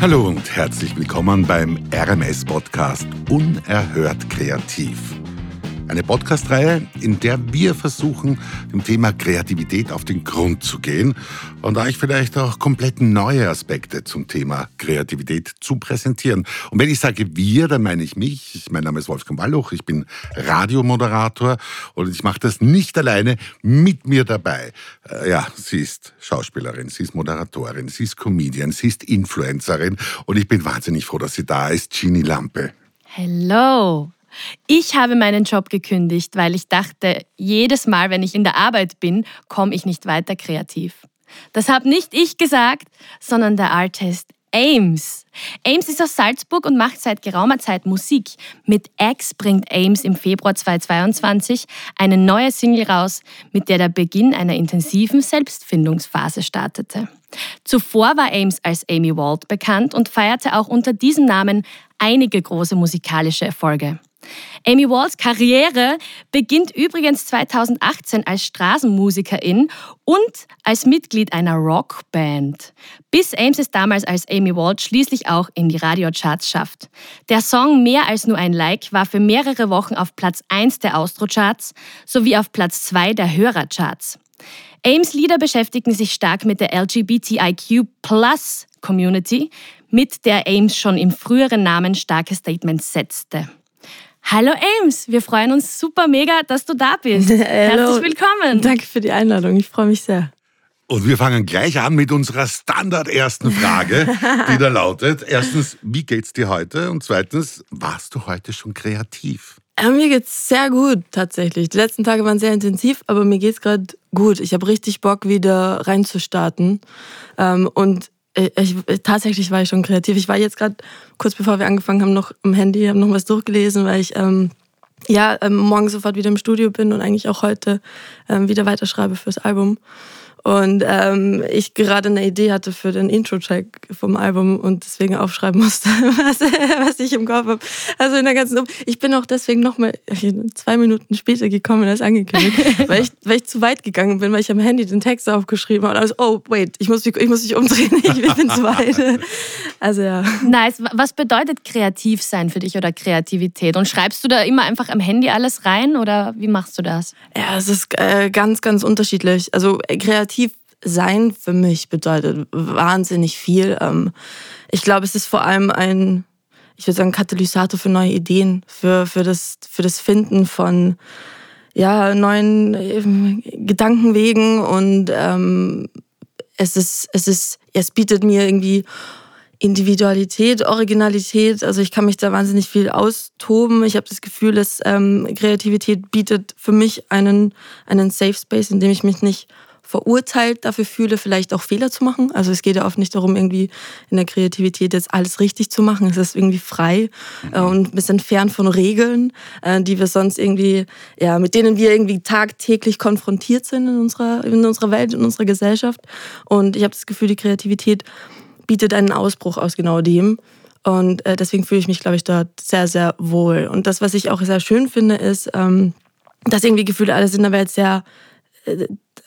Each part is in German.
Hallo und herzlich willkommen beim RMS-Podcast Unerhört Kreativ. Eine Podcast-Reihe, in der wir versuchen, dem Thema Kreativität auf den Grund zu gehen und euch vielleicht auch komplett neue Aspekte zum Thema Kreativität zu präsentieren. Und wenn ich sage wir, dann meine ich mich. Mein Name ist Wolfgang Walluch, ich bin Radiomoderator und ich mache das nicht alleine mit mir dabei. Äh, ja, sie ist Schauspielerin, sie ist Moderatorin, sie ist Comedian, sie ist Influencerin und ich bin wahnsinnig froh, dass sie da ist, Genie Lampe. Hello. Ich habe meinen Job gekündigt, weil ich dachte, jedes Mal, wenn ich in der Arbeit bin, komme ich nicht weiter kreativ. Das habe nicht ich gesagt, sondern der Artist Ames. Ames ist aus Salzburg und macht seit geraumer Zeit Musik. Mit X bringt Ames im Februar 2022 eine neue Single raus, mit der der Beginn einer intensiven Selbstfindungsphase startete. Zuvor war Ames als Amy Wald bekannt und feierte auch unter diesem Namen einige große musikalische Erfolge. Amy Walls Karriere beginnt übrigens 2018 als Straßenmusikerin und als Mitglied einer Rockband, bis Ames es damals als Amy Wald schließlich auch in die Radiocharts schafft. Der Song Mehr als nur ein Like war für mehrere Wochen auf Platz 1 der Austrocharts sowie auf Platz 2 der Hörercharts. Ames Lieder beschäftigen sich stark mit der LGBTIQ Community, mit der Ames schon im früheren Namen starke Statements setzte. Hallo Ames, wir freuen uns super mega, dass du da bist. Herzlich willkommen. Danke für die Einladung, ich freue mich sehr. Und wir fangen gleich an mit unserer Standard ersten Frage, die da lautet: Erstens, wie geht's dir heute? Und zweitens, warst du heute schon kreativ? Ja, mir geht's sehr gut tatsächlich. Die letzten Tage waren sehr intensiv, aber mir geht's gerade gut. Ich habe richtig Bock, wieder reinzustarten. Ähm, und ich, tatsächlich war ich schon kreativ. Ich war jetzt gerade kurz bevor wir angefangen haben noch am Handy, habe noch was durchgelesen, weil ich ähm, ja ähm, morgen sofort wieder im Studio bin und eigentlich auch heute ähm, wieder weiterschreibe fürs Album. Und ähm, ich gerade eine Idee hatte für den Intro-Track vom Album und deswegen aufschreiben musste, was, was ich im Kopf habe. Also in der ganzen. Ich bin auch deswegen nochmal zwei Minuten später gekommen als angekündigt, weil ich, weil ich zu weit gegangen bin, weil ich am Handy den Text aufgeschrieben habe. Und also, oh, wait, ich muss, ich muss mich umdrehen, ich bin zu weit. Also ja. Nice. Was bedeutet kreativ sein für dich oder Kreativität? Und schreibst du da immer einfach am Handy alles rein oder wie machst du das? Ja, es ist äh, ganz, ganz unterschiedlich. Also äh, kreativ kreativ sein für mich bedeutet wahnsinnig viel. Ähm, ich glaube, es ist vor allem ein, ich würde sagen, Katalysator für neue Ideen, für, für, das, für das Finden von ja, neuen ähm, Gedankenwegen und ähm, es ist, es ist, es bietet mir irgendwie Individualität, Originalität. Also ich kann mich da wahnsinnig viel austoben. Ich habe das Gefühl, dass ähm, Kreativität bietet für mich einen, einen Safe Space, in dem ich mich nicht verurteilt dafür fühle, vielleicht auch Fehler zu machen. Also es geht ja oft nicht darum, irgendwie in der Kreativität jetzt alles richtig zu machen. Es ist irgendwie frei äh, und ein bisschen fern von Regeln, äh, die wir sonst irgendwie, ja, mit denen wir irgendwie tagtäglich konfrontiert sind in unserer, in unserer Welt, in unserer Gesellschaft. Und ich habe das Gefühl, die Kreativität bietet einen Ausbruch aus genau dem. Und äh, deswegen fühle ich mich, glaube ich, dort sehr, sehr wohl. Und das, was ich auch sehr schön finde, ist, ähm, dass irgendwie Gefühle alles in der Welt sehr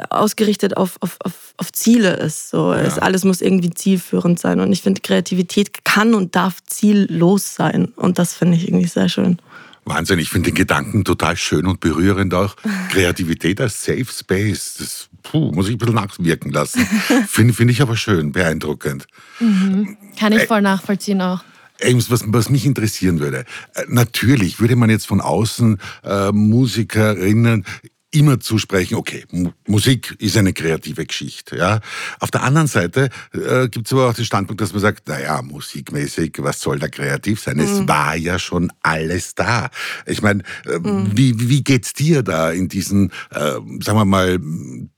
ausgerichtet auf, auf, auf, auf Ziele ist. So. Ja. Es, alles muss irgendwie zielführend sein. Und ich finde, Kreativität kann und darf ziellos sein. Und das finde ich irgendwie sehr schön. Wahnsinn, ich finde den Gedanken total schön und berührend auch. Kreativität als Safe Space, das puh, muss ich ein bisschen nachwirken lassen. finde find ich aber schön, beeindruckend. Mhm. Kann ich voll nachvollziehen auch. Was, was mich interessieren würde, äh, natürlich würde man jetzt von außen äh, Musikerinnen immer zusprechen, okay, Musik ist eine kreative Geschichte. Ja. Auf der anderen Seite äh, gibt es aber auch den Standpunkt, dass man sagt, naja, musikmäßig, was soll da kreativ sein? Mhm. Es war ja schon alles da. Ich meine, äh, mhm. wie, wie geht's dir da in diesen, äh, sagen wir mal,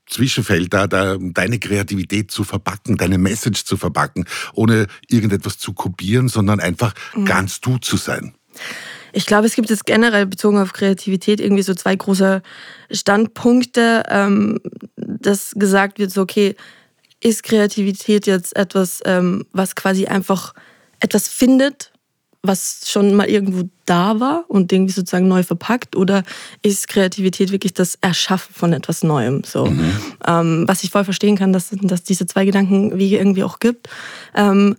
Zwischenfeld da, da, deine Kreativität zu verpacken, deine Message zu verpacken, ohne irgendetwas zu kopieren, sondern einfach mhm. ganz du zu sein? Ich glaube, es gibt jetzt generell bezogen auf Kreativität irgendwie so zwei große Standpunkte, ähm, dass gesagt wird, so, okay, ist Kreativität jetzt etwas, ähm, was quasi einfach etwas findet, was schon mal irgendwo da war und irgendwie sozusagen neu verpackt oder ist Kreativität wirklich das Erschaffen von etwas Neuem? So, mhm. ähm, was ich voll verstehen kann, dass dass diese zwei Gedanken wie irgendwie auch gibt. Ähm,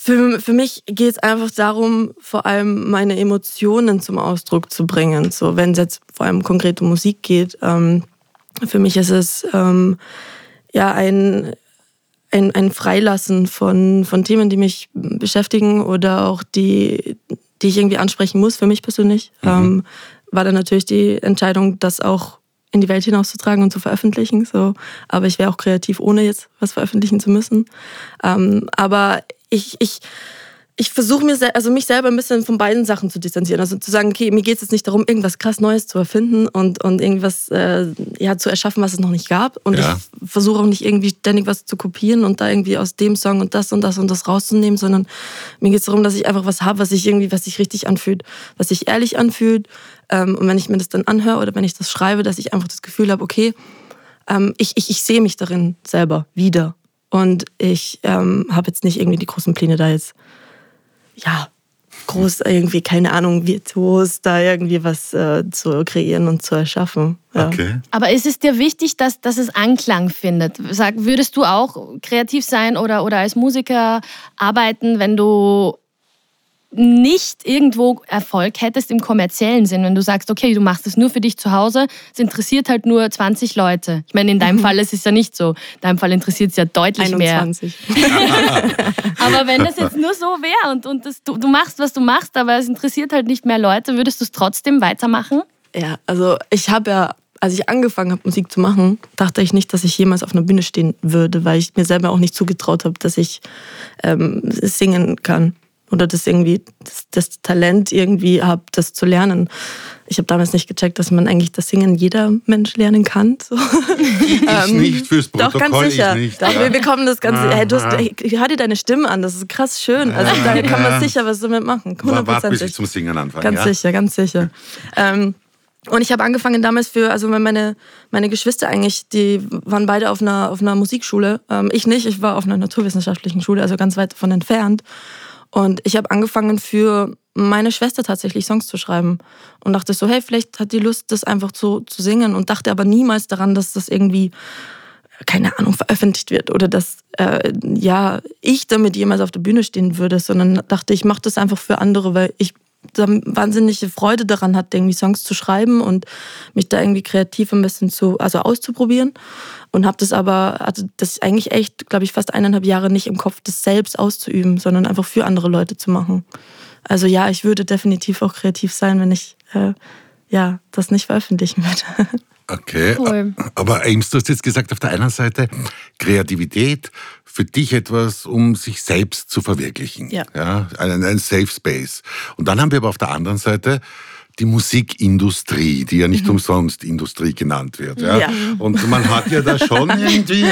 für, für mich geht es einfach darum, vor allem meine Emotionen zum Ausdruck zu bringen. So, wenn es jetzt vor allem konkret um Musik geht. Ähm, für mich ist es ähm, ja ein, ein, ein Freilassen von, von Themen, die mich beschäftigen oder auch die, die ich irgendwie ansprechen muss, für mich persönlich. Mhm. Ähm, war dann natürlich die Entscheidung, das auch in die Welt hinauszutragen und zu veröffentlichen. So. Aber ich wäre auch kreativ, ohne jetzt was veröffentlichen zu müssen. Ähm, aber ich, ich, ich versuche mir also mich selber ein bisschen von beiden Sachen zu distanzieren. Also zu sagen, okay, mir geht es jetzt nicht darum, irgendwas krass Neues zu erfinden und, und irgendwas äh, ja, zu erschaffen, was es noch nicht gab. Und ja. ich versuche auch nicht irgendwie ständig was zu kopieren und da irgendwie aus dem Song und das und das und das rauszunehmen, sondern mir geht es darum, dass ich einfach was habe, was sich irgendwie, was sich richtig anfühlt, was sich ehrlich anfühlt. Ähm, und wenn ich mir das dann anhöre oder wenn ich das schreibe, dass ich einfach das Gefühl habe, okay, ähm, ich, ich, ich sehe mich darin selber wieder. Und ich ähm, habe jetzt nicht irgendwie die großen Pläne da jetzt, ja, groß irgendwie, keine Ahnung, virtuos da irgendwie was äh, zu kreieren und zu erschaffen. Ja. Okay. Aber ist es dir wichtig, dass, dass es Anklang findet? Sag, würdest du auch kreativ sein oder, oder als Musiker arbeiten, wenn du nicht irgendwo Erfolg hättest im kommerziellen Sinn, wenn du sagst, okay, du machst es nur für dich zu Hause, es interessiert halt nur 20 Leute. Ich meine, in deinem mhm. Fall ist es ja nicht so. In deinem Fall interessiert es ja deutlich 21. mehr. aber wenn das jetzt nur so wäre und, und das, du, du machst, was du machst, aber es interessiert halt nicht mehr Leute, würdest du es trotzdem weitermachen? Ja, also ich habe ja als ich angefangen habe, Musik zu machen, dachte ich nicht, dass ich jemals auf einer Bühne stehen würde, weil ich mir selber auch nicht zugetraut habe, dass ich ähm, singen kann oder das irgendwie das, das Talent irgendwie habe, das zu lernen. Ich habe damals nicht gecheckt, dass man eigentlich das Singen jeder Mensch lernen kann. So. Ich ähm, nicht fürs Protokoll. Doch, ganz sicher. Ich nicht, Doch, ja. wir bekommen das Ganze. Hey, du hast, hey, hör dir deine Stimme an, das ist krass schön. Also da kann man sicher was damit machen. Warte, bis ich zum Singen anfange. Ganz sicher, ganz sicher. Ähm, und ich habe angefangen damals für, also meine, meine Geschwister eigentlich, die waren beide auf einer, auf einer Musikschule. Ähm, ich nicht, ich war auf einer naturwissenschaftlichen Schule, also ganz weit davon entfernt. Und ich habe angefangen für meine Schwester tatsächlich Songs zu schreiben. Und dachte so, hey, vielleicht hat die Lust, das einfach zu, zu singen. Und dachte aber niemals daran, dass das irgendwie, keine Ahnung, veröffentlicht wird oder dass äh, ja ich damit jemals auf der Bühne stehen würde, sondern dachte, ich mache das einfach für andere, weil ich wahnsinnige Freude daran hatte, irgendwie Songs zu schreiben und mich da irgendwie kreativ ein bisschen zu, also auszuprobieren. Und habe das aber, also das eigentlich echt, glaube ich, fast eineinhalb Jahre nicht im Kopf, das selbst auszuüben, sondern einfach für andere Leute zu machen. Also ja, ich würde definitiv auch kreativ sein, wenn ich äh, ja das nicht veröffentlichen würde. Okay, cool. aber Ames, du hast jetzt gesagt, auf der einen Seite Kreativität, für dich etwas, um sich selbst zu verwirklichen. Ja. ja ein, ein Safe Space. Und dann haben wir aber auf der anderen Seite die Musikindustrie, die ja nicht mhm. umsonst Industrie genannt wird. Ja? ja? Und man hat ja da schon irgendwie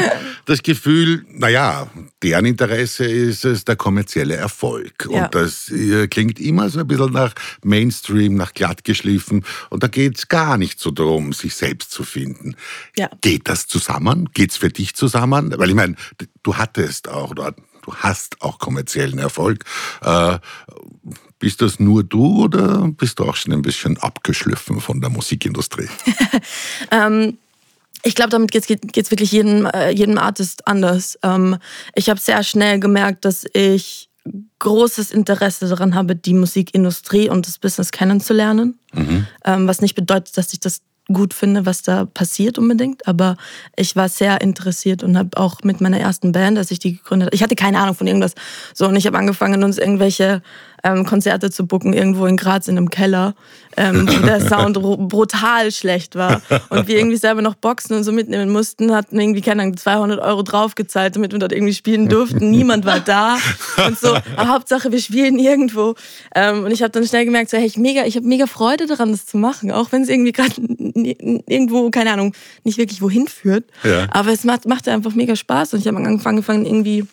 das Gefühl, naja, deren Interesse ist es der kommerzielle Erfolg. Ja. Und das äh, klingt immer so ein bisschen nach Mainstream, nach glattgeschliffen. Und da geht es gar nicht so darum, sich selbst zu finden. Ja. Geht das zusammen? Geht es für dich zusammen? Weil ich meine, du hattest auch, du hast auch kommerziellen Erfolg. Äh, bist das nur du oder bist du auch schon ein bisschen abgeschliffen von der Musikindustrie? ähm, ich glaube, damit geht es wirklich jedem, äh, jedem Artist anders. Ähm, ich habe sehr schnell gemerkt, dass ich großes Interesse daran habe, die Musikindustrie und das Business kennenzulernen. Mhm. Ähm, was nicht bedeutet, dass ich das gut finde, was da passiert unbedingt, aber ich war sehr interessiert und habe auch mit meiner ersten Band, als ich die gegründet habe, ich hatte keine Ahnung von irgendwas, so und ich habe angefangen, uns irgendwelche ähm, Konzerte zu bucken, irgendwo in Graz in einem Keller, ähm, wo der Sound brutal schlecht war und wir irgendwie selber noch Boxen und so mitnehmen mussten, hatten irgendwie, keine Ahnung, 200 Euro draufgezahlt, damit wir dort irgendwie spielen durften. Niemand war da und so, aber Hauptsache, wir spielen irgendwo. Ähm, und ich habe dann schnell gemerkt, so, hey, ich, mega, ich habe mega Freude daran, das zu machen, auch wenn es irgendwie gerade irgendwo, keine Ahnung, nicht wirklich wohin führt. Ja. Aber es macht, macht einfach mega Spaß und ich habe angefangen, irgendwie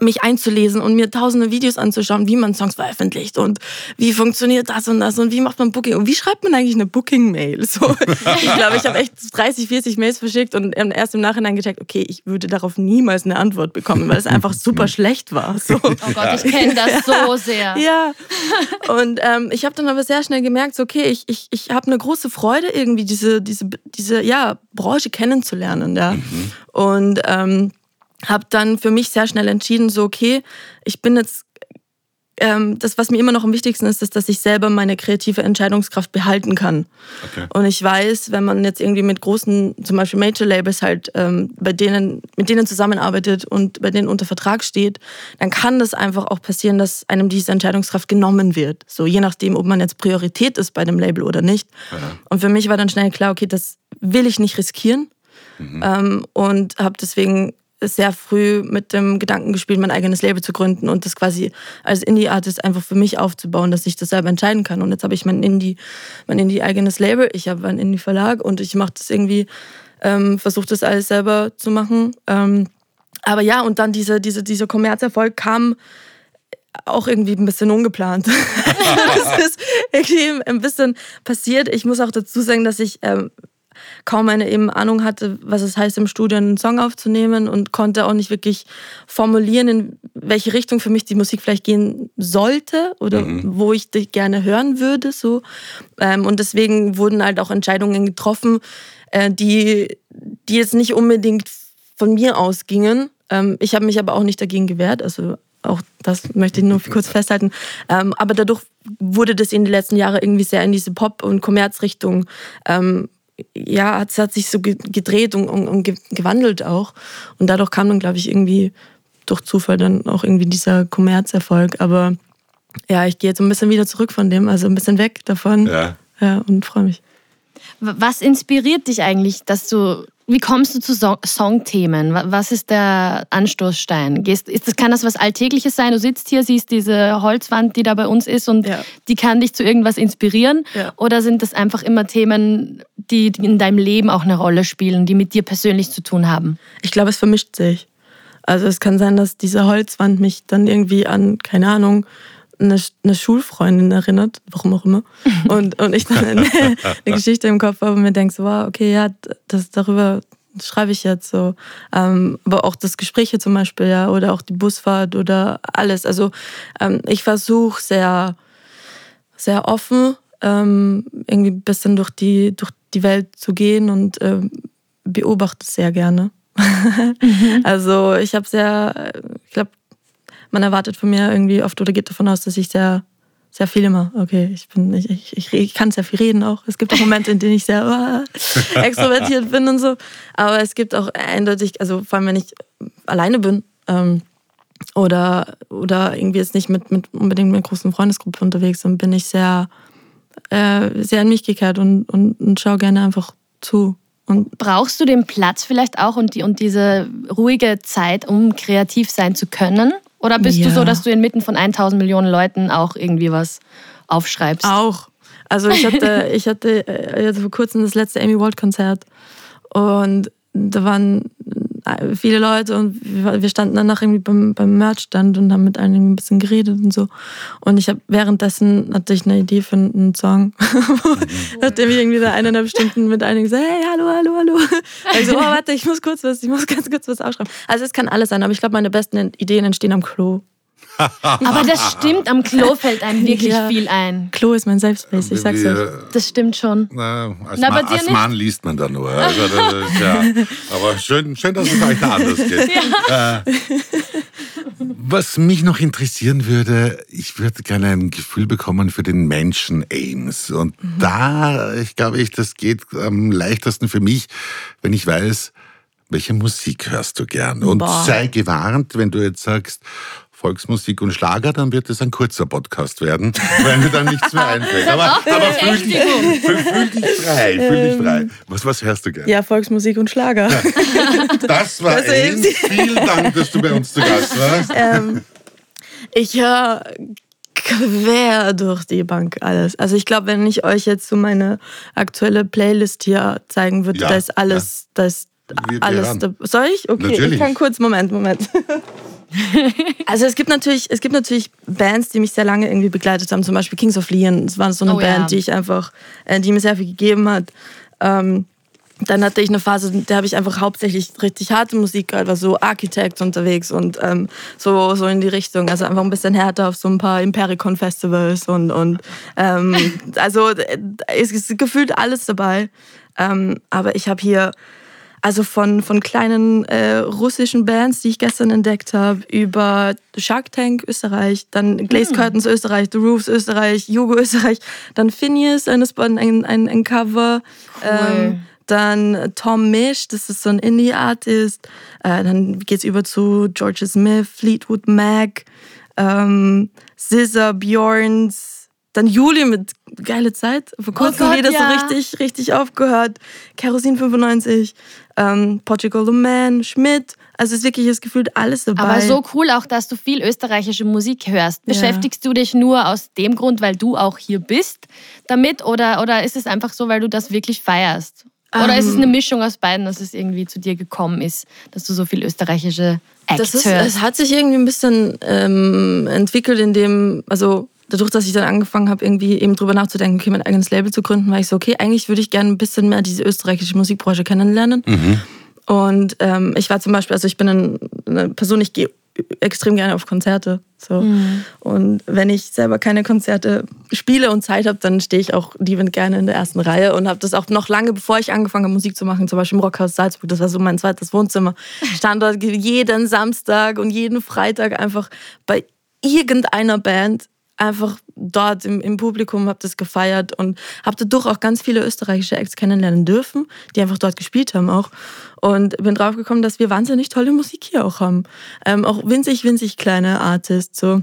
mich einzulesen und mir tausende Videos anzuschauen, wie man Songs veröffentlicht und wie funktioniert das und das und wie macht man Booking und wie schreibt man eigentlich eine Booking-Mail. So, ich glaube, ich habe echt 30, 40 Mails verschickt und erst im Nachhinein gecheckt, okay, ich würde darauf niemals eine Antwort bekommen, weil es einfach super schlecht war. So. Oh Gott, ich kenne das so sehr. Ja, und ähm, ich habe dann aber sehr schnell gemerkt, so, okay, ich, ich, ich habe eine große Freude, irgendwie diese, diese, diese ja, Branche kennenzulernen. Ja. Mhm. Und ähm, habe dann für mich sehr schnell entschieden, so okay, ich bin jetzt ähm, das, was mir immer noch am wichtigsten ist, ist, dass ich selber meine kreative Entscheidungskraft behalten kann. Okay. Und ich weiß, wenn man jetzt irgendwie mit großen, zum Beispiel Major-Labels halt, ähm, bei denen, mit denen zusammenarbeitet und bei denen unter Vertrag steht, dann kann das einfach auch passieren, dass einem diese Entscheidungskraft genommen wird. So je nachdem, ob man jetzt Priorität ist bei dem Label oder nicht. Ja. Und für mich war dann schnell klar, okay, das will ich nicht riskieren. Mhm. Ähm, und habe deswegen sehr früh mit dem Gedanken gespielt, mein eigenes Label zu gründen und das quasi als Indie-Artist einfach für mich aufzubauen, dass ich das selber entscheiden kann. Und jetzt habe ich mein Indie, mein Indie-eigenes Label, ich habe einen Indie-Verlag und ich mache das irgendwie, ähm, versuche das alles selber zu machen. Ähm, aber ja, und dann diese, diese, dieser Kommerzerfolg kam auch irgendwie ein bisschen ungeplant. das ist irgendwie ein bisschen passiert. Ich muss auch dazu sagen, dass ich ähm, kaum eine eben Ahnung hatte, was es heißt, im Studio einen Song aufzunehmen und konnte auch nicht wirklich formulieren, in welche Richtung für mich die Musik vielleicht gehen sollte oder mhm. wo ich dich gerne hören würde. So. Ähm, und deswegen wurden halt auch Entscheidungen getroffen, äh, die, die jetzt nicht unbedingt von mir ausgingen. Ähm, ich habe mich aber auch nicht dagegen gewehrt. Also auch das möchte ich nur kurz festhalten. Ähm, aber dadurch wurde das in den letzten Jahren irgendwie sehr in diese Pop- und Kommerzrichtung ähm, ja, es hat sich so gedreht und, und, und gewandelt auch. Und dadurch kam dann, glaube ich, irgendwie durch Zufall dann auch irgendwie dieser Kommerzerfolg. Aber ja, ich gehe jetzt ein bisschen wieder zurück von dem, also ein bisschen weg davon. Ja. Ja, und freue mich. Was inspiriert dich eigentlich, dass du wie kommst du zu so Songthemen? Was ist der Anstoßstein? Gehst, ist das, kann das was Alltägliches sein? Du sitzt hier, siehst diese Holzwand, die da bei uns ist und ja. die kann dich zu irgendwas inspirieren? Ja. Oder sind das einfach immer Themen, die in deinem Leben auch eine Rolle spielen, die mit dir persönlich zu tun haben? Ich glaube, es vermischt sich. Also es kann sein, dass diese Holzwand mich dann irgendwie an, keine Ahnung, eine, eine Schulfreundin erinnert, warum auch immer. Und, und ich dann eine, eine Geschichte im Kopf habe und mir denke so, wow, okay, ja, das darüber schreibe ich jetzt so. Ähm, aber auch das Gespräch hier zum Beispiel, ja, oder auch die Busfahrt oder alles. Also ähm, ich versuche sehr, sehr offen ähm, irgendwie ein bisschen durch die, durch die Welt zu gehen und ähm, beobachte sehr gerne. mhm. Also ich habe sehr, ich glaube, man erwartet von mir irgendwie oft oder geht davon aus, dass ich sehr, sehr viel immer, okay, ich bin, ich, ich, ich kann sehr viel reden auch. Es gibt auch Momente, in denen ich sehr uh, extrovertiert bin und so. Aber es gibt auch eindeutig, also vor allem wenn ich alleine bin, ähm, oder, oder irgendwie jetzt nicht mit, mit unbedingt mit einer großen Freundesgruppe unterwegs dann bin ich sehr, äh, sehr in mich gekehrt und, und, und schaue gerne einfach zu. Und Brauchst du den Platz vielleicht auch und, die, und diese ruhige Zeit, um kreativ sein zu können? Oder bist ja. du so, dass du inmitten von 1000 Millionen Leuten auch irgendwie was aufschreibst? Auch. Also ich hatte, ich hatte, äh, vor kurzem das letzte Amy Wald Konzert und da waren viele Leute und wir standen danach irgendwie beim, beim Merchstand und haben mit einigen ein bisschen geredet und so. Und ich habe währenddessen hatte ich eine Idee für einen Song. Nachdem ich irgendwie da eineinhalb Stunden mit einigen gesagt, hey, hallo, hallo, hallo. Ich so, oh, warte, ich muss kurz was, ich muss ganz kurz was aufschreiben. Also es kann alles sein, aber ich glaube, meine besten Ideen entstehen am Klo. Aber das stimmt, am Klo fällt einem wirklich ja. viel ein. Klo ist mein Space, ich sag's euch. Das stimmt schon. Na, als, Na, Mann, als Mann, liest man da nur. Also, ja. Aber schön, schön, dass es euch da anders geht. Ja. Äh, was mich noch interessieren würde, ich würde gerne ein Gefühl bekommen für den Menschen Ames. Und mhm. da, ich glaube, ich, das geht am leichtesten für mich, wenn ich weiß, welche Musik hörst du gern? Und Boah. sei gewarnt, wenn du jetzt sagst, Volksmusik und Schlager, dann wird es ein kurzer Podcast werden, weil mir dann nichts mehr einfällt. Aber, aber fühl, dich, fühl, fühl, dich frei, fühl dich frei. Was, was hörst du gerne? Ja, Volksmusik und Schlager. Das war das ein. Vielen Dank, dass du bei uns zu Gast warst. Ähm, ich höre quer durch die Bank alles. Also ich glaube, wenn ich euch jetzt so meine aktuelle Playlist hier zeigen würde, ja, da ist alles, ja. da ist alles. Da, soll ich? Okay, Natürlich. ich kann kurz, Moment, Moment. also es gibt natürlich, es gibt natürlich Bands, die mich sehr lange irgendwie begleitet haben, zum Beispiel Kings of Leon. Das war so eine oh, Band, ja. die ich einfach, äh, die mir sehr viel gegeben hat. Ähm, dann hatte ich eine Phase, da habe ich einfach hauptsächlich richtig harte Musik gehört, war so Architect unterwegs und ähm, so, so in die Richtung. Also einfach ein bisschen härter auf so ein paar Impericon-Festivals und, und ähm, also es ist gefühlt alles dabei. Ähm, aber ich habe hier also von, von kleinen äh, russischen Bands, die ich gestern entdeckt habe, über Shark Tank Österreich, dann Glaze hm. Curtains Österreich, The Roofs Österreich, Jugo Österreich, dann Phineas, ein, ein, ein Cover. Cool. Ähm, dann Tom Misch, das ist so ein Indie-Artist. Äh, dann geht es über zu George Smith, Fleetwood Mac, ähm, Scissor, Bjorns. Dann Juli mit Geile Zeit. Vor oh kurzem oh Gott, wieder ja. so richtig, richtig aufgehört. Kerosin 95, ähm, Portugal the Man, Schmidt. Also es ist wirklich das Gefühl, alles dabei. Aber so cool auch, dass du viel österreichische Musik hörst. Beschäftigst ja. du dich nur aus dem Grund, weil du auch hier bist damit oder, oder ist es einfach so, weil du das wirklich feierst? Oder um, ist es ähm. eine Mischung aus beiden, dass es irgendwie zu dir gekommen ist, dass du so viel österreichische Acts das ist, hörst? Es hat sich irgendwie ein bisschen ähm, entwickelt, in dem, also dadurch, dass ich dann angefangen habe, irgendwie eben drüber nachzudenken, okay, mein eigenes Label zu gründen, war ich so, okay, eigentlich würde ich gerne ein bisschen mehr diese österreichische Musikbranche kennenlernen. Mhm. Und ähm, ich war zum Beispiel, also ich bin eine Person, ich gehe extrem gerne auf Konzerte. So. Mhm. Und wenn ich selber keine Konzerte spiele und Zeit habe, dann stehe ich auch liebend gerne in der ersten Reihe und habe das auch noch lange, bevor ich angefangen habe, Musik zu machen, zum Beispiel im Rockhaus Salzburg, das war so mein zweites Wohnzimmer, stand dort jeden Samstag und jeden Freitag einfach bei irgendeiner Band einfach dort im, im Publikum, habe das gefeiert und habe dadurch auch ganz viele österreichische Acts kennenlernen dürfen, die einfach dort gespielt haben auch. Und bin drauf gekommen, dass wir wahnsinnig tolle Musik hier auch haben. Ähm, auch winzig, winzig kleine Artists. So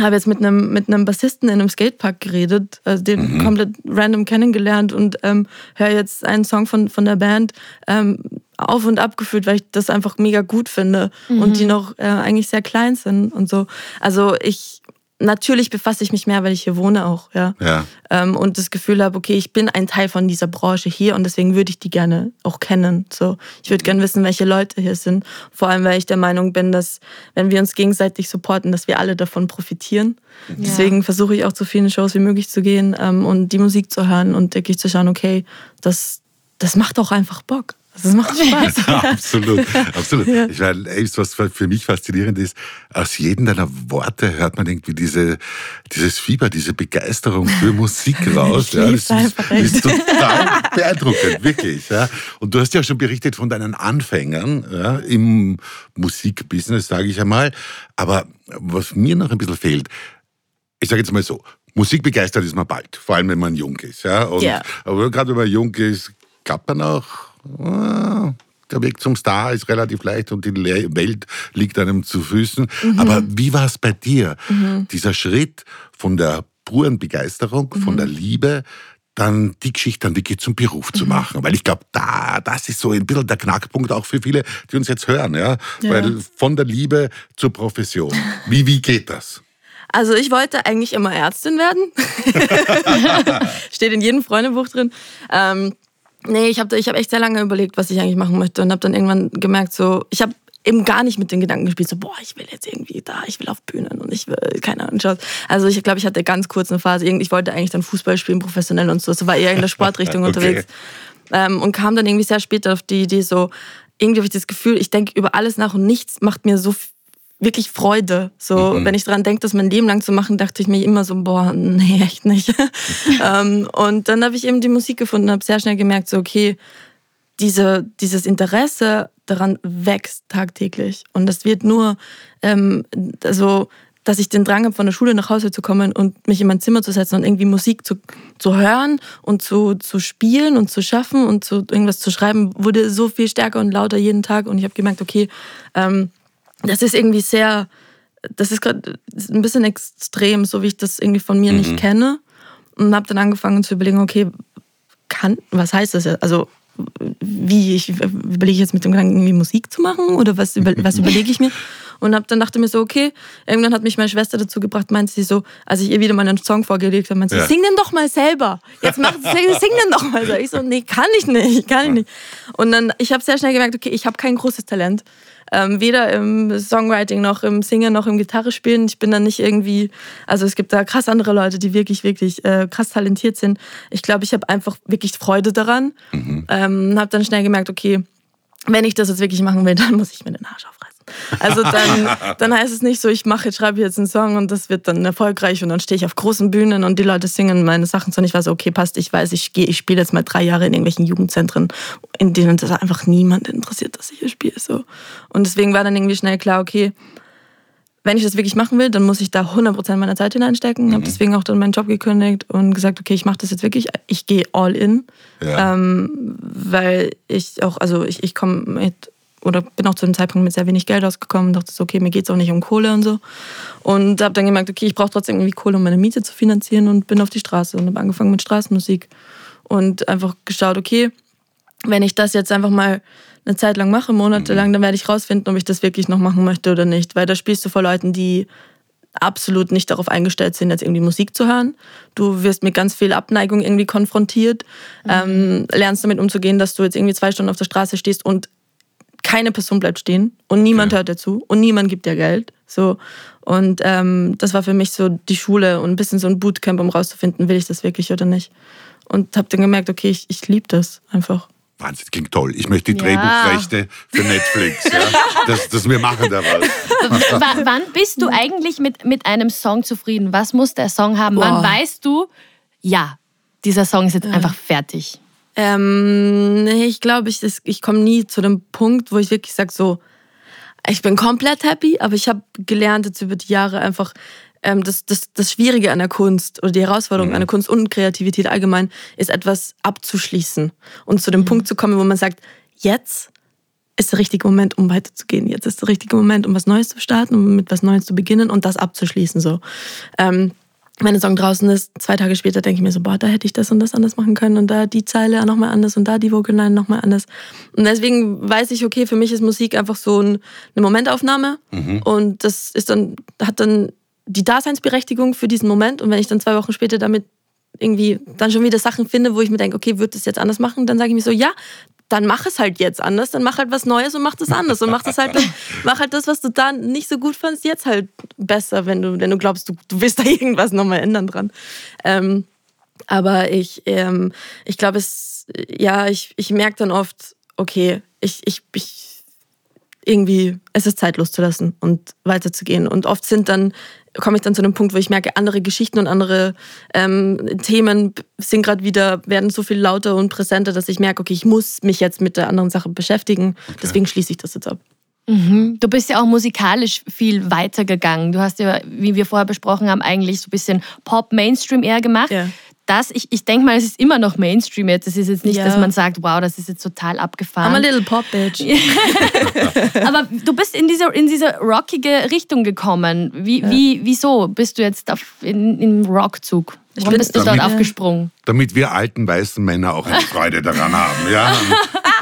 habe jetzt mit einem mit einem Bassisten in einem Skatepark geredet, also den mhm. komplett random kennengelernt und ähm, höre jetzt einen Song von von der Band ähm, auf und ab gefühlt, weil ich das einfach mega gut finde mhm. und die noch äh, eigentlich sehr klein sind und so. Also ich natürlich befasse ich mich mehr, weil ich hier wohne auch, ja. ja. Ähm, und das Gefühl habe, okay, ich bin ein Teil von dieser Branche hier und deswegen würde ich die gerne auch kennen. So, ich würde gerne wissen, welche Leute hier sind. Vor allem, weil ich der Meinung bin, dass wenn wir uns gegenseitig supporten, dass wir alle davon profitieren. Ja. Deswegen versuche ich auch zu vielen Shows wie möglich zu gehen ähm, und die Musik zu hören und wirklich zu schauen, okay, das, das macht auch einfach Bock. Das macht Spaß. Ja, absolut, absolut. Ja. Ich meine, was für mich faszinierend ist, aus jedem deiner Worte hört man irgendwie diese, dieses Fieber, diese Begeisterung für Musik raus. ja, das ist, ist, total beeindruckend, wirklich. Ja. Und du hast ja schon berichtet von deinen Anfängern ja, im Musikbusiness, sage ich einmal. Aber was mir noch ein bisschen fehlt, ich sage jetzt mal so, Musik begeistert ist man bald, vor allem wenn man jung ist. Ja? Und, yeah. Aber gerade wenn man jung ist, klappt man auch der Weg zum Star ist relativ leicht und die Welt liegt einem zu Füßen. Mhm. Aber wie war es bei dir? Mhm. Dieser Schritt von der puren Begeisterung, mhm. von der Liebe, dann die Geschichte dann wirklich zum Beruf zu mhm. machen. Weil ich glaube, da, das ist so ein bisschen der Knackpunkt auch für viele, die uns jetzt hören. Ja? ja. Weil von der Liebe zur Profession. Wie, wie geht das? Also ich wollte eigentlich immer Ärztin werden. Steht in jedem Freundebuch drin. Ähm, Nee, ich habe ich hab echt sehr lange überlegt, was ich eigentlich machen möchte und habe dann irgendwann gemerkt, so, ich habe eben gar nicht mit den Gedanken gespielt, so, boah, ich will jetzt irgendwie da, ich will auf Bühnen und ich will, keine Ahnung, Also ich glaube, ich hatte ganz kurz eine Phase, ich wollte eigentlich dann Fußball spielen, professionell und so, so war eher in der Sportrichtung okay. unterwegs. Ähm, und kam dann irgendwie sehr später auf die Idee, so, irgendwie habe ich das Gefühl, ich denke über alles nach und nichts macht mir so wirklich Freude. So, mhm. wenn ich daran denke, das mein Leben lang zu machen, dachte ich mir immer so, boah, nee, echt nicht. ähm, und dann habe ich eben die Musik gefunden, habe sehr schnell gemerkt, so, okay, diese, dieses Interesse daran wächst tagtäglich. Und das wird nur, ähm, also, dass ich den Drang habe, von der Schule nach Hause zu kommen und mich in mein Zimmer zu setzen und irgendwie Musik zu, zu hören und zu, zu spielen und zu schaffen und zu irgendwas zu schreiben, wurde so viel stärker und lauter jeden Tag. Und ich habe gemerkt, okay, ähm, das ist irgendwie sehr, das ist gerade ein bisschen extrem, so wie ich das irgendwie von mir mhm. nicht kenne. Und habe dann angefangen zu überlegen, okay, kann, was heißt das jetzt? Also, wie, ich überlege ich jetzt mit dem Gedanken, irgendwie Musik zu machen oder was, über, was überlege ich mir? Und hab, dann dachte mir so, okay, irgendwann hat mich meine Schwester dazu gebracht, meinte sie so, als ich ihr wieder mal einen Song vorgelegt habe, meinte sie, ja. sing den doch mal selber. Jetzt mach, sing, sing den doch mal. Ich so, nee, kann ich nicht, kann ich nicht. Und dann, ich habe sehr schnell gemerkt, okay, ich habe kein großes Talent. Ähm, weder im Songwriting noch im Singen noch im Gitarre spielen. Ich bin da nicht irgendwie, also es gibt da krass andere Leute, die wirklich, wirklich äh, krass talentiert sind. Ich glaube, ich habe einfach wirklich Freude daran. Mhm. Ähm, habe dann schnell gemerkt, okay, wenn ich das jetzt wirklich machen will, dann muss ich mir den Arsch aufreißen. Also dann, dann heißt es nicht so, ich mache, schreibe jetzt einen Song und das wird dann erfolgreich und dann stehe ich auf großen Bühnen und die Leute singen meine Sachen, sondern ich weiß, okay, passt, ich weiß, ich gehe, ich spiele jetzt mal drei Jahre in irgendwelchen Jugendzentren, in denen das einfach niemand interessiert, dass ich hier spiele. So. Und deswegen war dann irgendwie schnell klar, okay, wenn ich das wirklich machen will, dann muss ich da 100% meiner Zeit hineinstecken. Mhm. Habe deswegen auch dann meinen Job gekündigt und gesagt, okay, ich mache das jetzt wirklich, ich gehe all in. Ja. Ähm, weil ich auch, also ich, ich komme mit oder bin auch zu dem Zeitpunkt mit sehr wenig Geld ausgekommen und dachte so, okay, mir geht es auch nicht um Kohle und so. Und habe dann gemerkt, okay, ich brauche trotzdem irgendwie Kohle, um meine Miete zu finanzieren und bin auf die Straße und habe angefangen mit Straßenmusik und einfach geschaut, okay, wenn ich das jetzt einfach mal eine Zeit lang mache, monatelang, dann werde ich rausfinden, ob ich das wirklich noch machen möchte oder nicht. Weil da spielst du vor Leuten, die absolut nicht darauf eingestellt sind, jetzt irgendwie Musik zu hören. Du wirst mit ganz viel Abneigung irgendwie konfrontiert, mhm. ähm, lernst damit umzugehen, dass du jetzt irgendwie zwei Stunden auf der Straße stehst und keine Person bleibt stehen und niemand okay. hört dazu und niemand gibt dir Geld. So. Und ähm, das war für mich so die Schule und ein bisschen so ein Bootcamp, um rauszufinden, will ich das wirklich oder nicht. Und habe dann gemerkt, okay, ich, ich liebe das einfach. Wahnsinn, das klingt toll. Ich möchte die ja. Drehbuchrechte für Netflix. Ja? Das, das wir machen da was. W wann bist du eigentlich mit, mit einem Song zufrieden? Was muss der Song haben? Boah. Wann weißt du, ja, dieser Song ist jetzt ja. einfach fertig? Ähm, ich glaube, ich, ich komme nie zu dem Punkt, wo ich wirklich sage, so, ich bin komplett happy, aber ich habe gelernt jetzt über die Jahre einfach, ähm, das, das, das Schwierige an der Kunst oder die Herausforderung mhm. an der Kunst und Kreativität allgemein ist etwas abzuschließen und zu dem mhm. Punkt zu kommen, wo man sagt, jetzt ist der richtige Moment, um weiterzugehen. Jetzt ist der richtige Moment, um was Neues zu starten, um mit was Neues zu beginnen und das abzuschließen. So. Ähm, wenn ein Song draußen ist, zwei Tage später denke ich mir so, boah, da hätte ich das und das anders machen können und da die Zeile nochmal anders und da die Vocal nochmal anders. Und deswegen weiß ich, okay, für mich ist Musik einfach so eine Momentaufnahme mhm. und das ist dann, hat dann die Daseinsberechtigung für diesen Moment und wenn ich dann zwei Wochen später damit irgendwie dann schon wieder Sachen finde, wo ich mir denke, okay, würde das jetzt anders machen, dann sage ich mir so, ja, dann mach es halt jetzt anders, dann mach halt was Neues und mach das anders und mach das halt, mach halt das, was du da nicht so gut fandst, jetzt halt besser, wenn du, wenn du glaubst, du, du willst da irgendwas nochmal ändern dran. Ähm, aber ich, ähm, ich glaube, es, ja, ich, ich merke dann oft, okay, ich, ich, ich, irgendwie, es ist Zeit loszulassen und weiterzugehen. Und oft sind dann komme ich dann zu einem Punkt, wo ich merke, andere Geschichten und andere ähm, Themen sind gerade wieder, werden so viel lauter und präsenter, dass ich merke, okay, ich muss mich jetzt mit der anderen Sache beschäftigen. Okay. Deswegen schließe ich das jetzt ab. Mhm. Du bist ja auch musikalisch viel weiter gegangen. Du hast ja, wie wir vorher besprochen haben, eigentlich so ein bisschen Pop-Mainstream eher gemacht. Ja das, ich, ich denke mal, es ist immer noch Mainstream jetzt. Es ist jetzt nicht, ja. dass man sagt, wow, das ist jetzt total abgefahren. I'm a little pop bitch. Aber du bist in diese, in diese rockige Richtung gekommen. Wie, ja. wie, wieso bist du jetzt auf, in, im Rockzug? Warum bist du damit, dort aufgesprungen? Damit wir alten weißen Männer auch eine Freude daran haben. Ja?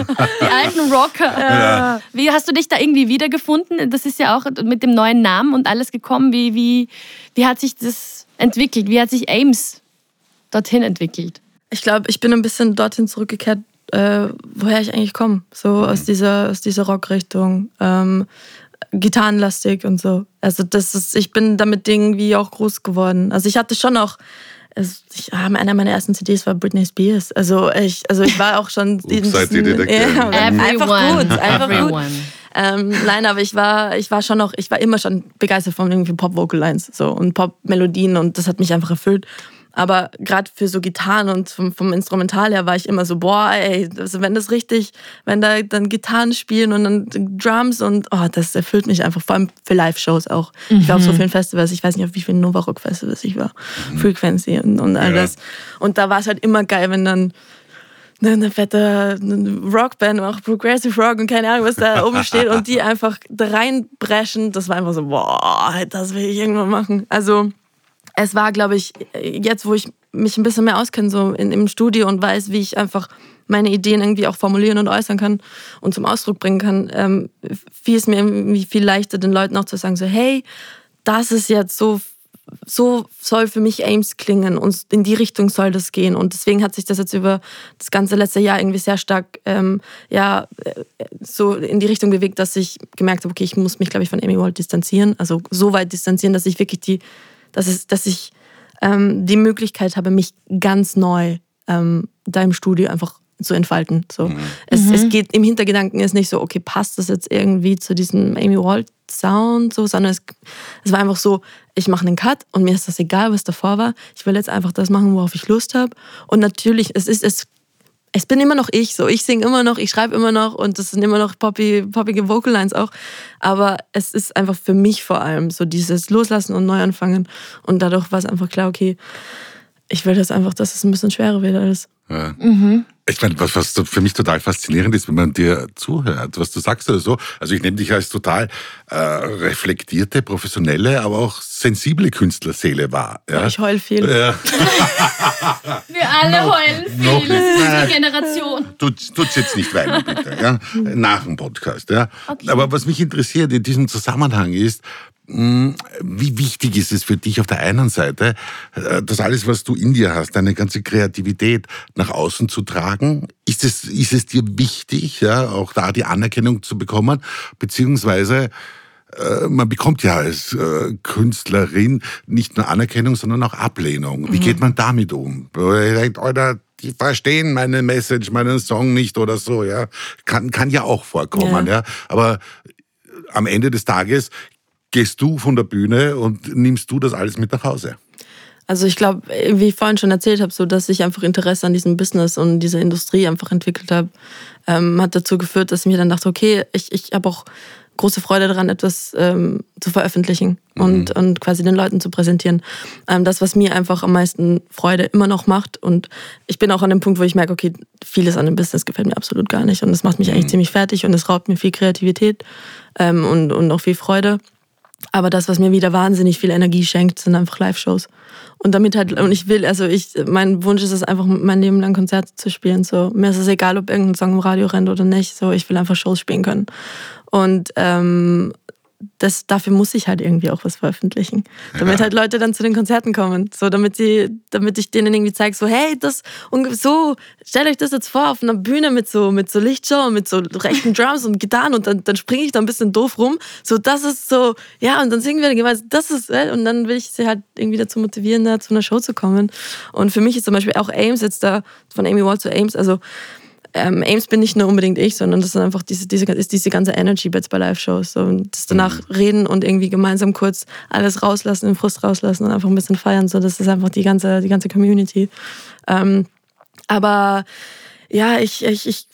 Die alten Rocker. Ja. Wie hast du dich da irgendwie wiedergefunden? Das ist ja auch mit dem neuen Namen und alles gekommen. Wie, wie, wie hat sich das entwickelt? Wie hat sich Ames dorthin entwickelt? Ich glaube, ich bin ein bisschen dorthin zurückgekehrt, äh, woher ich eigentlich komme. So mhm. aus dieser, aus dieser Rockrichtung. Ähm, gitarrenlastig und so. Also das ist, ich bin damit irgendwie auch groß geworden. Also ich hatte schon auch, also ich, ah, einer meiner ersten CDs war Britney Spears. Also ich, also ich war auch schon Ups, diesen, seid ihr ja, einfach gut, einfach gut. Ähm, nein, aber ich war, ich war schon noch, ich war immer schon begeistert von irgendwie Pop-Vocal-Lines so, und Pop-Melodien und das hat mich einfach erfüllt. Aber gerade für so Gitarren und vom, vom, Instrumental her war ich immer so, boah, ey, also wenn das richtig, wenn da dann Gitarren spielen und dann Drums und oh, das erfüllt mich einfach, vor allem für Live-Shows auch. Mhm. Ich war auf so mhm. vielen Festivals, ich weiß nicht, auf wie vielen Nova Rock Festivals ich war, mhm. Frequency und, und all ja. das. Und da war es halt immer geil, wenn dann eine fette Rockband, auch Progressive Rock und keine Ahnung, was da oben steht und die einfach da reinbrechen. Das war einfach so, boah, das will ich irgendwann machen. Also es war, glaube ich, jetzt, wo ich mich ein bisschen mehr auskenne, so in, im Studio und weiß, wie ich einfach meine Ideen irgendwie auch formulieren und äußern kann und zum Ausdruck bringen kann, ähm, fiel es mir irgendwie viel leichter, den Leuten auch zu sagen, so, hey, das ist jetzt so so soll für mich Ames klingen und in die Richtung soll das gehen. Und deswegen hat sich das jetzt über das ganze letzte Jahr irgendwie sehr stark ähm, ja, äh, so in die Richtung bewegt, dass ich gemerkt habe, okay, ich muss mich, glaube ich, von Amy Walt distanzieren. Also so weit distanzieren, dass ich wirklich die, dass, es, dass ich ähm, die Möglichkeit habe, mich ganz neu ähm, da im Studio einfach zu entfalten. So. Mhm. Es, mhm. es geht im Hintergedanken ist nicht so, okay, passt das jetzt irgendwie zu diesem Amy Walt Sound, so, sondern es, es war einfach so, ich mache einen Cut und mir ist das egal, was davor war. Ich will jetzt einfach das machen, worauf ich Lust habe. Und natürlich, es ist es es bin immer noch ich, so ich singe immer noch, ich schreibe immer noch und das sind immer noch poppy, poppige Vocal Lines auch. Aber es ist einfach für mich vor allem so dieses Loslassen und Neuanfangen. Und dadurch war es einfach klar, okay, ich will das einfach, dass es ein bisschen schwerer wird alles. Ja. Mhm. Ich meine, was, was für mich total faszinierend ist, wenn man dir zuhört, was du sagst oder so. Also ich nehme dich als total äh, reflektierte, professionelle, aber auch sensible Künstlerseele wahr. Ja? Ich heul viel. Ja. Wir alle no, heulen viel. Das ist unsere Generation. Tut, tut's jetzt nicht weinen, bitte. Ja? Nach dem Podcast. Ja? Okay. Aber was mich interessiert in diesem Zusammenhang ist, hm, wie wichtig ist es für dich auf der einen Seite, äh, das alles, was du in dir hast, deine ganze Kreativität nach außen zu tragen? Ist es, ist es dir wichtig, ja, auch da die Anerkennung zu bekommen? Beziehungsweise, äh, man bekommt ja als äh, Künstlerin nicht nur Anerkennung, sondern auch Ablehnung. Wie mhm. geht man damit um? Denkt, Alter, die verstehen meine Message, meinen Song nicht oder so, ja. Kann, kann ja auch vorkommen, ja. ja. Aber am Ende des Tages gehst du von der Bühne und nimmst du das alles mit nach Hause? Also ich glaube, wie ich vorhin schon erzählt habe, so dass ich einfach Interesse an diesem Business und dieser Industrie einfach entwickelt habe, ähm, hat dazu geführt, dass ich mir dann dachte, okay, ich, ich habe auch große Freude daran, etwas ähm, zu veröffentlichen und, mhm. und quasi den Leuten zu präsentieren. Ähm, das, was mir einfach am meisten Freude immer noch macht. Und ich bin auch an dem Punkt, wo ich merke, okay, vieles an dem Business gefällt mir absolut gar nicht. Und das macht mich mhm. eigentlich ziemlich fertig und es raubt mir viel Kreativität ähm, und, und auch viel Freude. Aber das, was mir wieder wahnsinnig viel Energie schenkt, sind einfach Live-Shows. Und damit halt, und ich will, also ich, mein Wunsch ist es einfach, mein Leben lang Konzerte zu spielen. So, mir ist es egal, ob irgendein Song im Radio rennt oder nicht. So, ich will einfach Shows spielen können. Und ähm, das, dafür muss ich halt irgendwie auch was veröffentlichen. Damit ja. halt Leute dann zu den Konzerten kommen. So, damit sie, damit ich denen irgendwie zeige, so, hey, das, so, stellt euch das jetzt vor auf einer Bühne mit so, mit so Lichtshow und mit so rechten Drums und Gitarren und dann, dann springe ich da ein bisschen doof rum. So, das ist so, ja, und dann singen wir gemeinsam, das ist, äh, und dann will ich sie halt irgendwie dazu motivieren, da zu einer Show zu kommen. Und für mich ist zum Beispiel auch Ames jetzt da, von Amy Wall zu Ames, also, ähm, Ames bin nicht nur unbedingt ich, sondern das ist einfach diese, diese, ist diese ganze Energy jetzt bei Live-Shows. So, und das danach mhm. reden und irgendwie gemeinsam kurz alles rauslassen, den Frust rauslassen und einfach ein bisschen feiern. So, das ist einfach die ganze, die ganze Community. Ähm, aber ja, ich, ich, ich,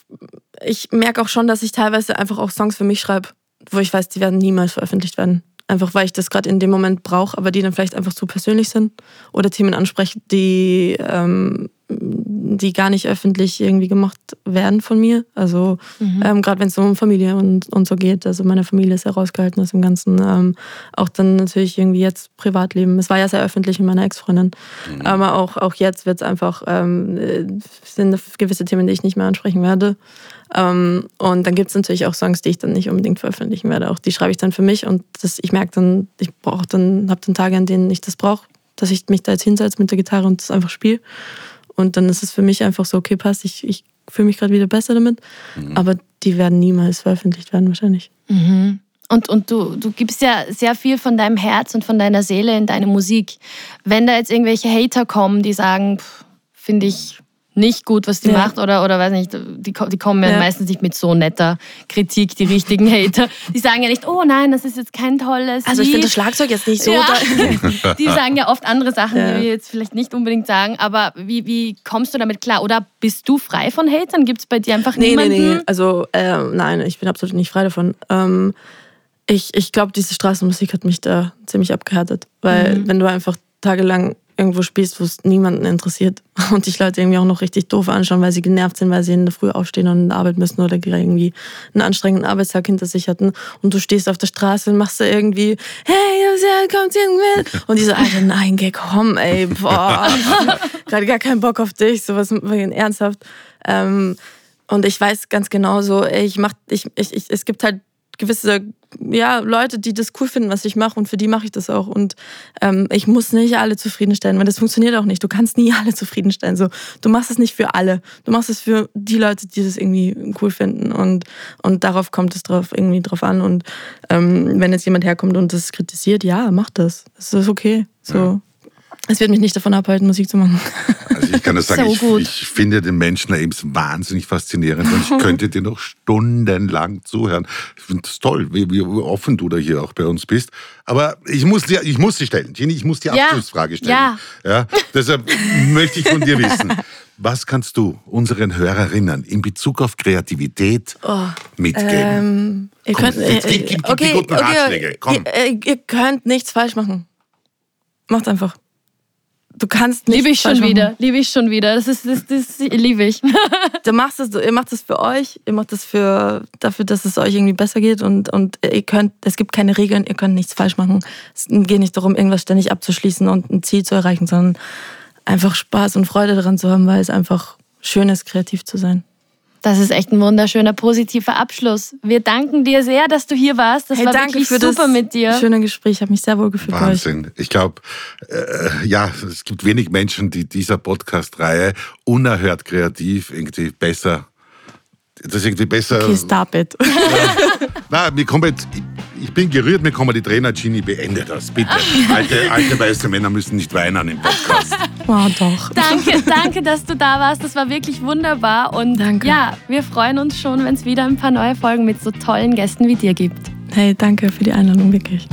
ich merke auch schon, dass ich teilweise einfach auch Songs für mich schreibe, wo ich weiß, die werden niemals veröffentlicht werden. Einfach weil ich das gerade in dem Moment brauche, aber die dann vielleicht einfach zu persönlich sind oder Themen ansprechen, die ähm, die gar nicht öffentlich irgendwie gemacht werden von mir. Also mhm. ähm, gerade wenn es um Familie und, und so geht. Also meine Familie ist herausgehalten aus dem Ganzen. Ähm, auch dann natürlich irgendwie jetzt Privatleben. Es war ja sehr öffentlich mit meiner Ex-Freundin. Mhm. Aber auch, auch jetzt wird es einfach, ähm, sind gewisse Themen, die ich nicht mehr ansprechen werde. Ähm, und dann gibt es natürlich auch Songs, die ich dann nicht unbedingt veröffentlichen werde. Auch die schreibe ich dann für mich und das, ich merke dann, ich brauche dann, habe dann Tage, an denen ich das brauche, dass ich mich da jetzt hinsetze mit der Gitarre und das einfach spiele. Und dann ist es für mich einfach so, okay, passt, ich, ich fühle mich gerade wieder besser damit. Mhm. Aber die werden niemals veröffentlicht werden, wahrscheinlich. Mhm. Und, und du, du gibst ja sehr viel von deinem Herz und von deiner Seele in deine Musik. Wenn da jetzt irgendwelche Hater kommen, die sagen, finde ich nicht gut, was die ja. macht oder, oder weiß nicht, die, die kommen ja, meistens nicht mit so netter Kritik, die richtigen Hater. Die sagen ja nicht, oh nein, das ist jetzt kein tolles Also ich finde das Schlagzeug jetzt nicht so. Ja. die sagen ja oft andere Sachen, die wir jetzt vielleicht nicht unbedingt sagen, aber wie, wie kommst du damit klar? Oder bist du frei von Hatern? Gibt es bei dir einfach nee, niemanden? Nee, nee, also äh, nein, ich bin absolut nicht frei davon. Ähm, ich ich glaube, diese Straßenmusik hat mich da ziemlich abgehärtet, weil mhm. wenn du einfach tagelang irgendwo spielst, wo es niemanden interessiert und dich Leute irgendwie auch noch richtig doof anschauen, weil sie genervt sind, weil sie in der Früh aufstehen und in der Arbeit müssen oder irgendwie einen anstrengenden Arbeitstag hinter sich hatten. Und du stehst auf der Straße und machst da irgendwie, hey, kommt irgendwie? Und die so, Alter, nein, geh, komm, ey, boah, gerade gar keinen Bock auf dich, sowas ernsthaft. Ähm, und ich weiß ganz genau so, ich mach, ich, ich, ich, es gibt halt gewisse ja, Leute, die das cool finden, was ich mache und für die mache ich das auch. Und ähm, ich muss nicht alle zufriedenstellen, weil das funktioniert auch nicht. Du kannst nie alle zufriedenstellen. So, du machst es nicht für alle. Du machst es für die Leute, die das irgendwie cool finden. Und, und darauf kommt es drauf, irgendwie drauf an. Und ähm, wenn jetzt jemand herkommt und das kritisiert, ja, mach das. Das ist okay. So. Ja. Es wird mich nicht davon abhalten, Musik zu machen. Also ich kann das sagen, so ich, ich, finde den Menschen eben wahnsinnig faszinierend und ich könnte dir noch stundenlang zuhören. Ich finde es toll, wie, wie, offen du da hier auch bei uns bist. Aber ich muss, dir, ich muss sie stellen. Jenny, ich muss die ja. Abschlussfrage stellen. Ja. ja. Deshalb möchte ich von dir wissen, was kannst du unseren Hörerinnen in Bezug auf Kreativität oh, mitgeben? Ähm, ihr Komm, könnt, jetzt, gib, gib, okay, die guten okay, Ratschläge. Komm. Ihr, ihr könnt nichts falsch machen. Macht einfach. Du kannst nicht. Liebe ich schon wieder. Liebe ich schon wieder. Das ist, das, das liebe ich. du machst das, ihr macht das für euch. Ihr macht das für, dafür, dass es euch irgendwie besser geht und, und ihr könnt, es gibt keine Regeln, ihr könnt nichts falsch machen. Es geht nicht darum, irgendwas ständig abzuschließen und ein Ziel zu erreichen, sondern einfach Spaß und Freude daran zu haben, weil es einfach schön ist, kreativ zu sein. Das ist echt ein wunderschöner, positiver Abschluss. Wir danken dir sehr, dass du hier warst. Das hey, war wirklich super mit dir. Schöne Gespräch, ich habe mich sehr wohl gefühlt. Wahnsinn. Ich glaube, äh, ja, es gibt wenig Menschen, die dieser Podcast-Reihe unerhört kreativ irgendwie besser das ist irgendwie besser. Okay, stop it. Ja. Nein, mir kommt jetzt, ich bin gerührt, mir kommen die Trainer, Genie, beende das, bitte. Alte, alte weiße Männer müssen nicht weinen im Podcast. Oh, doch. Danke, danke, dass du da warst. Das war wirklich wunderbar. Und danke. ja, wir freuen uns schon, wenn es wieder ein paar neue Folgen mit so tollen Gästen wie dir gibt. Hey, danke für die Einladung, wirklich.